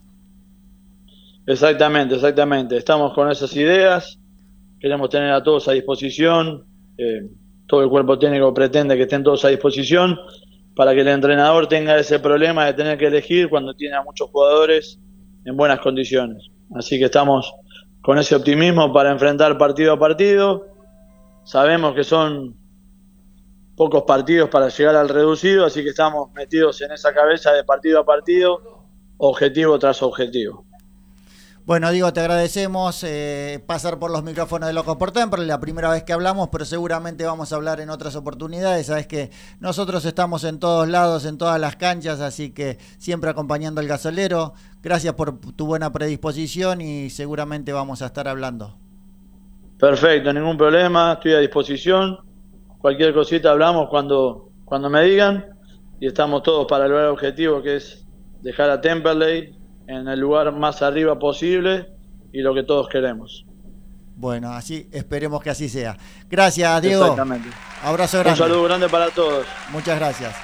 Exactamente, exactamente, estamos con esas ideas, queremos tener a todos a disposición, eh, todo el cuerpo técnico pretende que estén todos a disposición para que el entrenador tenga ese problema de tener que elegir cuando tiene a muchos jugadores en buenas condiciones. Así que estamos con ese optimismo para enfrentar partido a partido. Sabemos que son pocos partidos para llegar al reducido, así que estamos metidos en esa cabeza de partido a partido, objetivo tras objetivo. Bueno, digo, te agradecemos eh, pasar por los micrófonos de Locos por Temple, la primera vez que hablamos, pero seguramente vamos a hablar en otras oportunidades. Sabes que nosotros estamos en todos lados, en todas las canchas, así que siempre acompañando al gasolero. Gracias por tu buena predisposición y seguramente vamos a estar hablando. Perfecto, ningún problema, estoy a disposición. Cualquier cosita hablamos cuando, cuando me digan y estamos todos para lograr el objetivo que es dejar a Temperley en el lugar más arriba posible y lo que todos queremos. Bueno, así esperemos que así sea. Gracias, Diego. Exactamente. Abrazo grande. Un saludo grande para todos. Muchas gracias.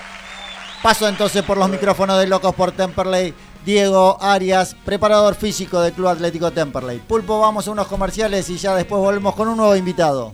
Paso entonces por los micrófonos de Locos por Temperley. Diego Arias, preparador físico del Club Atlético Temperley. Pulpo, vamos a unos comerciales y ya después volvemos con un nuevo invitado.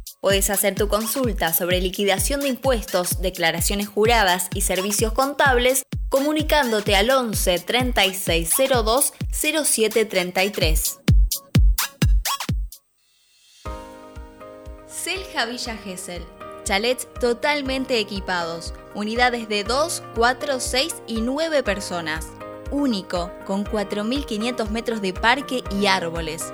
Puedes hacer tu consulta sobre liquidación de impuestos, declaraciones juradas y servicios contables comunicándote al 11 3602 0733. Selja Villa Gesell. Chalets totalmente equipados, unidades de 2, 4, 6 y 9 personas. Único, con 4.500 metros de parque y árboles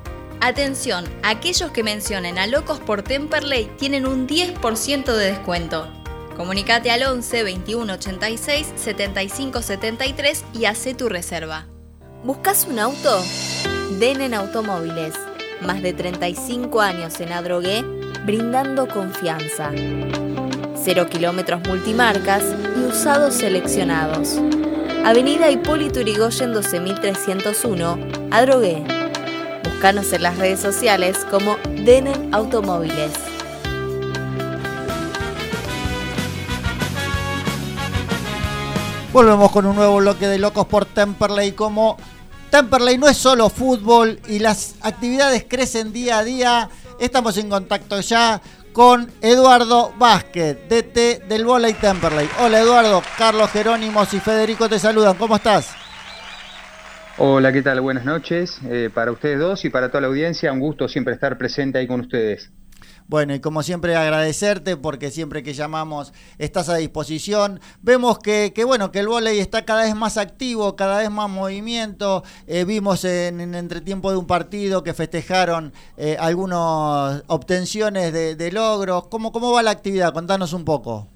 Atención, aquellos que mencionen a Locos por Temperley tienen un 10% de descuento. Comunicate al 11 21 86 75 73 y hace tu reserva. ¿Buscas un auto? Den Automóviles. Más de 35 años en Adrogué, brindando confianza. Cero kilómetros multimarcas y usados seleccionados. Avenida Hipólito Yrigoyen 12301, Adrogué. Búscanos en las redes sociales como Denen Automóviles. Volvemos con un nuevo bloque de Locos por Temperley. Como Temperley no es solo fútbol y las actividades crecen día a día, estamos en contacto ya con Eduardo Vázquez, DT del Volley Temperley. Hola Eduardo, Carlos Jerónimos y Federico te saludan. ¿Cómo estás? Hola, ¿qué tal? Buenas noches eh, para ustedes dos y para toda la audiencia. Un gusto siempre estar presente ahí con ustedes. Bueno, y como siempre agradecerte porque siempre que llamamos estás a disposición. Vemos que, que bueno, que el vóley está cada vez más activo, cada vez más movimiento. Eh, vimos en, en, entretiempo de un partido que festejaron eh, algunas obtenciones de, de logros. ¿Cómo, ¿Cómo va la actividad? Contanos un poco.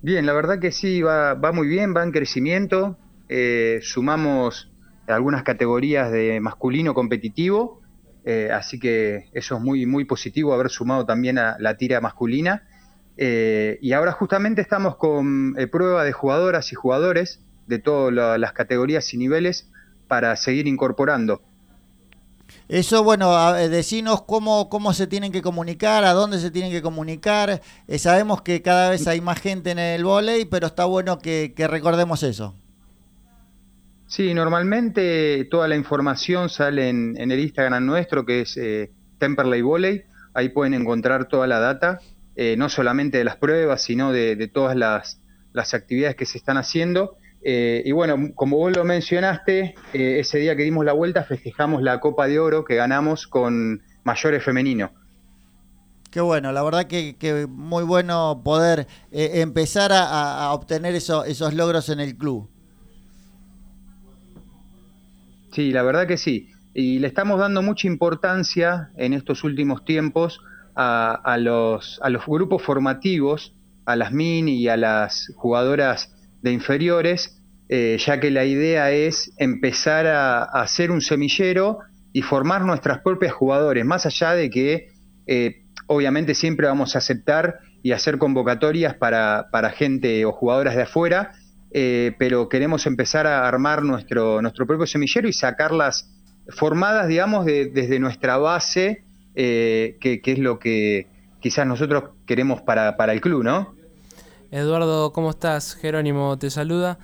Bien, la verdad que sí, va, va muy bien, va en crecimiento. Eh, sumamos algunas categorías de masculino competitivo eh, así que eso es muy, muy positivo haber sumado también a la tira masculina. Eh, y ahora justamente estamos con eh, prueba de jugadoras y jugadores de todas las categorías y niveles para seguir incorporando. Eso, bueno, decinos cómo, cómo se tienen que comunicar, a dónde se tienen que comunicar. sabemos que cada vez hay más gente en el volei, pero está bueno que recordemos eso. Sí, normalmente toda la información sale en, el Instagram nuestro, que es eh, Temperley Volley. Ahí pueden encontrar toda la data, eh, no solamente de las pruebas, sino de, todas las, actividades que se están haciendo. Eh, y bueno, como vos lo mencionaste, ese día que dimos la vuelta festejamos la Copa de Oro que ganamos con mayores femenino. Qué bueno, la verdad que, muy bueno poder empezar a, obtener esos logros en el club. Sí, la verdad que sí. Y le estamos dando mucha importancia en estos últimos tiempos a, los, a los grupos formativos, a las mini y a las jugadoras de inferiores, eh, ya que la idea es empezar a, hacer un semillero y formar nuestras propias jugadores, más allá de que eh, obviamente siempre vamos a aceptar y hacer convocatorias para, para gente o jugadoras de afuera, eh, pero queremos empezar a armar nuestro, nuestro propio semillero y sacarlas formadas, digamos, desde nuestra base, eh, que, es lo que quizás nosotros queremos para, para el club, ¿no? Eduardo, ¿cómo estás? Jerónimo te saluda.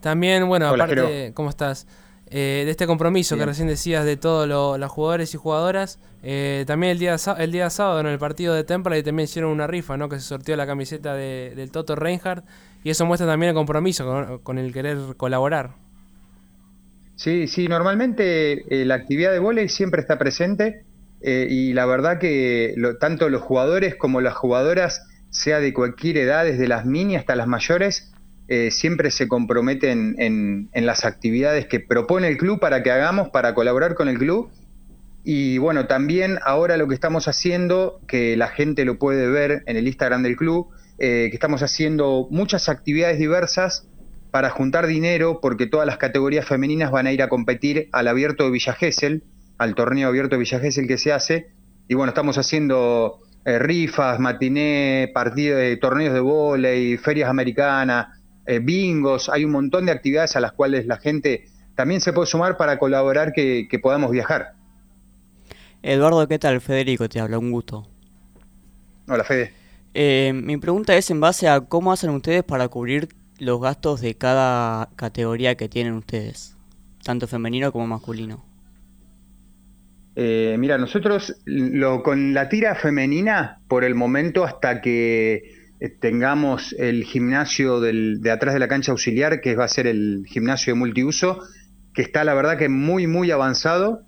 También, bueno, aparte, ¿cómo estás? Eh, de este compromiso que recién decías de todos los jugadores y jugadoras. Eh, también el día, el día sábado en el partido de Temple también hicieron una rifa, ¿no? Que se sorteó la camiseta de, del Toto Reinhardt y eso muestra también el compromiso con, el querer colaborar. Sí, sí, normalmente eh, la actividad de volei siempre está presente y la verdad que tanto los jugadores como las jugadoras, sea de cualquier edad, desde las mini hasta las mayores, eh, siempre se comprometen en, las actividades que propone el club para que hagamos, para colaborar con el club. Y bueno, también ahora lo que estamos haciendo, que la gente lo puede ver en el Instagram del club, eh, que estamos haciendo muchas actividades diversas para juntar dinero, porque todas las categorías femeninas van a ir a competir al abierto de Villa Gesell, al torneo abierto de Villa Gesell que se hace. Y bueno, estamos haciendo eh, rifas, matiné, partidos, torneos de vóley, ferias americanas, eh, bingos, hay un montón de actividades a las cuales la gente también se puede sumar para colaborar que, podamos viajar. Eduardo, ¿qué tal? Federico te habla, un gusto. Hola, Fede. Eh, mi pregunta es en base a cómo hacen ustedes para cubrir los gastos de cada categoría que tienen ustedes, tanto femenino como masculino. Eh, mira, nosotros lo, con la tira femenina, por el momento, hasta que eh, tengamos el gimnasio de atrás de la cancha auxiliar, que va a ser el gimnasio de multiuso, que está la verdad que muy, muy avanzado.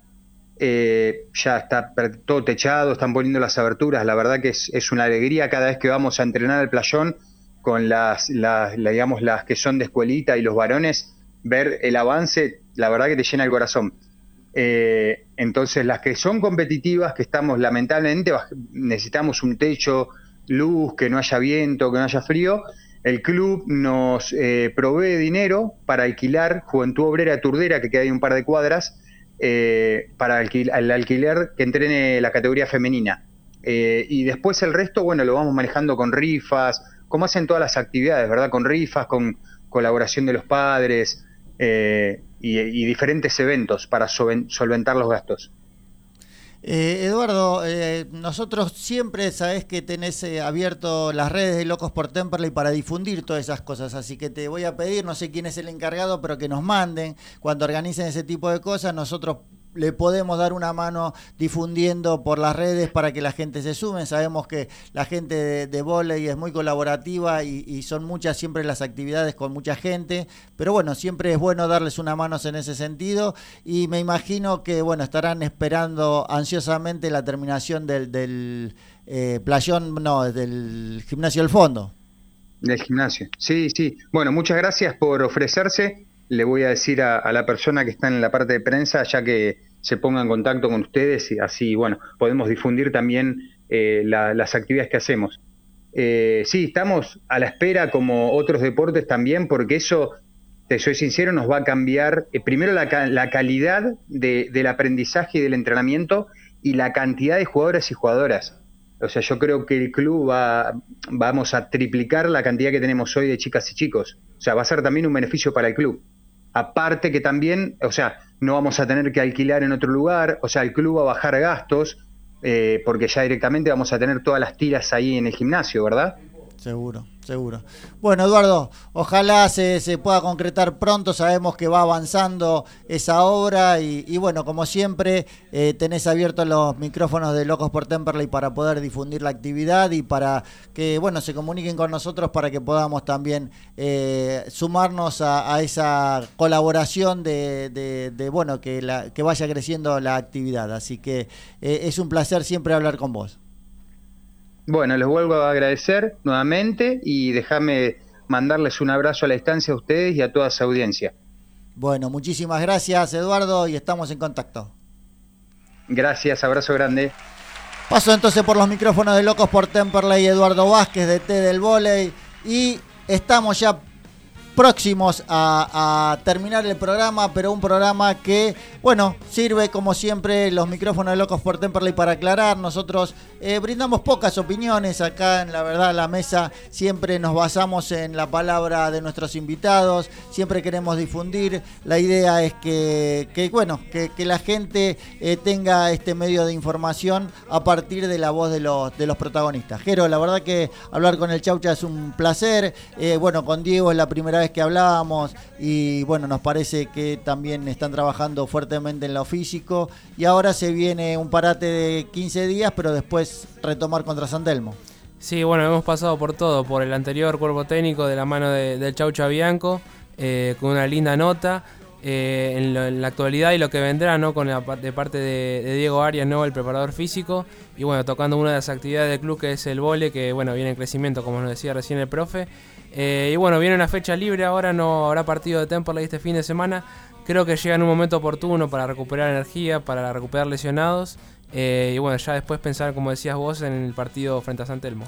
Eh, ya está todo techado, están poniendo las aberturas, la verdad que es, una alegría cada vez que vamos a entrenar al playón con las, digamos, las que son de escuelita y los varones, ver el avance, la verdad que te llena el corazón. Eh, entonces, las que son competitivas, que estamos lamentablemente, necesitamos un techo, luz, que no haya viento, que no haya frío, el club nos eh, provee dinero para alquilar Juventud Obrera Turdera, que queda ahí un par de cuadras, eh, para el alquiler que entrene la categoría femenina. Eh, y después el resto, bueno, lo vamos manejando con rifas, como hacen todas las actividades, ¿verdad? Con rifas, con colaboración de los padres y, diferentes eventos para solventar los gastos. Eh, Eduardo, eh, nosotros siempre sabes que tenés eh, abierto las redes de Locos por Temperley para difundir todas esas cosas, así que te voy a pedir, no sé quién es el encargado, pero que nos manden cuando organicen ese tipo de cosas, nosotros le podemos dar una mano difundiendo por las redes para que la gente se sume. Sabemos que la gente de, de volei es muy colaborativa y, son muchas siempre las actividades con mucha gente, pero bueno, siempre es bueno darles una mano en ese sentido y me imagino que bueno, estarán esperando ansiosamente la terminación del, del eh, playón, no, del gimnasio del fondo. Del gimnasio, sí, sí. Bueno, muchas gracias por ofrecerse le voy a decir a, la persona que está en la parte de prensa, ya que se ponga en contacto con ustedes y así, bueno, podemos difundir también eh, la, las actividades que hacemos. Eh, sí, estamos a la espera como otros deportes también, porque eso, te soy sincero, nos va a cambiar eh, primero la, calidad de, del aprendizaje y del entrenamiento y la cantidad de jugadores y jugadoras. O sea, yo creo que el club va, vamos a triplicar la cantidad que tenemos hoy de chicas y chicos. O sea, va a ser también un beneficio para el club. Aparte que también, o sea, no vamos a tener que alquilar en otro lugar, o sea, el club va a bajar gastos, eh, porque ya directamente vamos a tener todas las tiras ahí en el gimnasio, ¿verdad? Seguro, seguro. Bueno, Eduardo, ojalá se, pueda concretar pronto. Sabemos que va avanzando esa obra y, bueno, como siempre, eh, tenés abiertos los micrófonos de Locos por Temperley para poder difundir la actividad y para que, bueno, se comuniquen con nosotros para que podamos también eh, sumarnos a, esa colaboración de bueno, que, la, que vaya creciendo la actividad. Así que eh, es un placer siempre hablar con vos. Bueno, les vuelvo a agradecer nuevamente y déjame mandarles un abrazo a la distancia a ustedes y a toda su audiencia. Bueno, muchísimas gracias Eduardo y estamos en contacto. Gracias, abrazo grande. Paso entonces por los micrófonos de Locos por Temperley, Eduardo Vázquez de T del Voley y estamos ya próximos a, terminar el programa, pero un programa que, bueno, sirve como siempre los micrófonos de Locos por Temperley para aclarar. Nosotros eh, brindamos pocas opiniones acá en la verdad la mesa, siempre nos basamos en la palabra de nuestros invitados, siempre queremos difundir. La idea es que, bueno, que, que, la gente eh, tenga este medio de información a partir de la voz de los, de los protagonistas. Jero, la verdad que hablar con el Chaucha es un placer. Eh, bueno, con Diego es la primera vez que hablábamos y bueno, nos parece que también están trabajando fuertemente en lo físico y ahora se viene un parate de 15 días, pero después retomar contra San Telmo. Sí, bueno, hemos pasado por todo, por el anterior cuerpo técnico de la mano de, del Chaucha Bianco, eh, con una linda nota. Eh, en, la actualidad y lo que vendrá ¿no? con la, de parte de, de, Diego Arias, ¿no? el preparador físico, y bueno, tocando una de las actividades del club que es el vole, que bueno, viene en crecimiento, como nos decía recién el profe. Eh, y bueno, viene una fecha libre, ahora no habrá partido de Temperley este fin de semana. Creo que llega en un momento oportuno para recuperar energía, para recuperar lesionados. Eh, y bueno, ya después pensar, como decías vos, en el partido frente a San Telmo.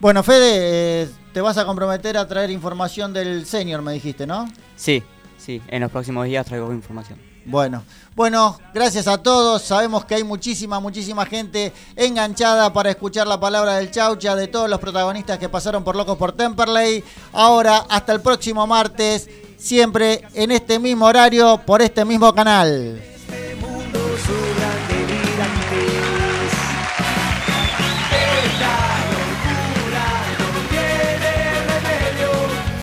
Bueno, Fede, eh, te vas a comprometer a traer información del senior, me dijiste, ¿no? Sí, sí, en los próximos días traigo información. Bueno, bueno, gracias a todos. Sabemos que hay muchísima, muchísima gente enganchada para escuchar la palabra del Chaucha, de todos los protagonistas que pasaron por Locos por Temperley. Ahora, hasta el próximo martes, siempre en este mismo horario, por este mismo canal. Este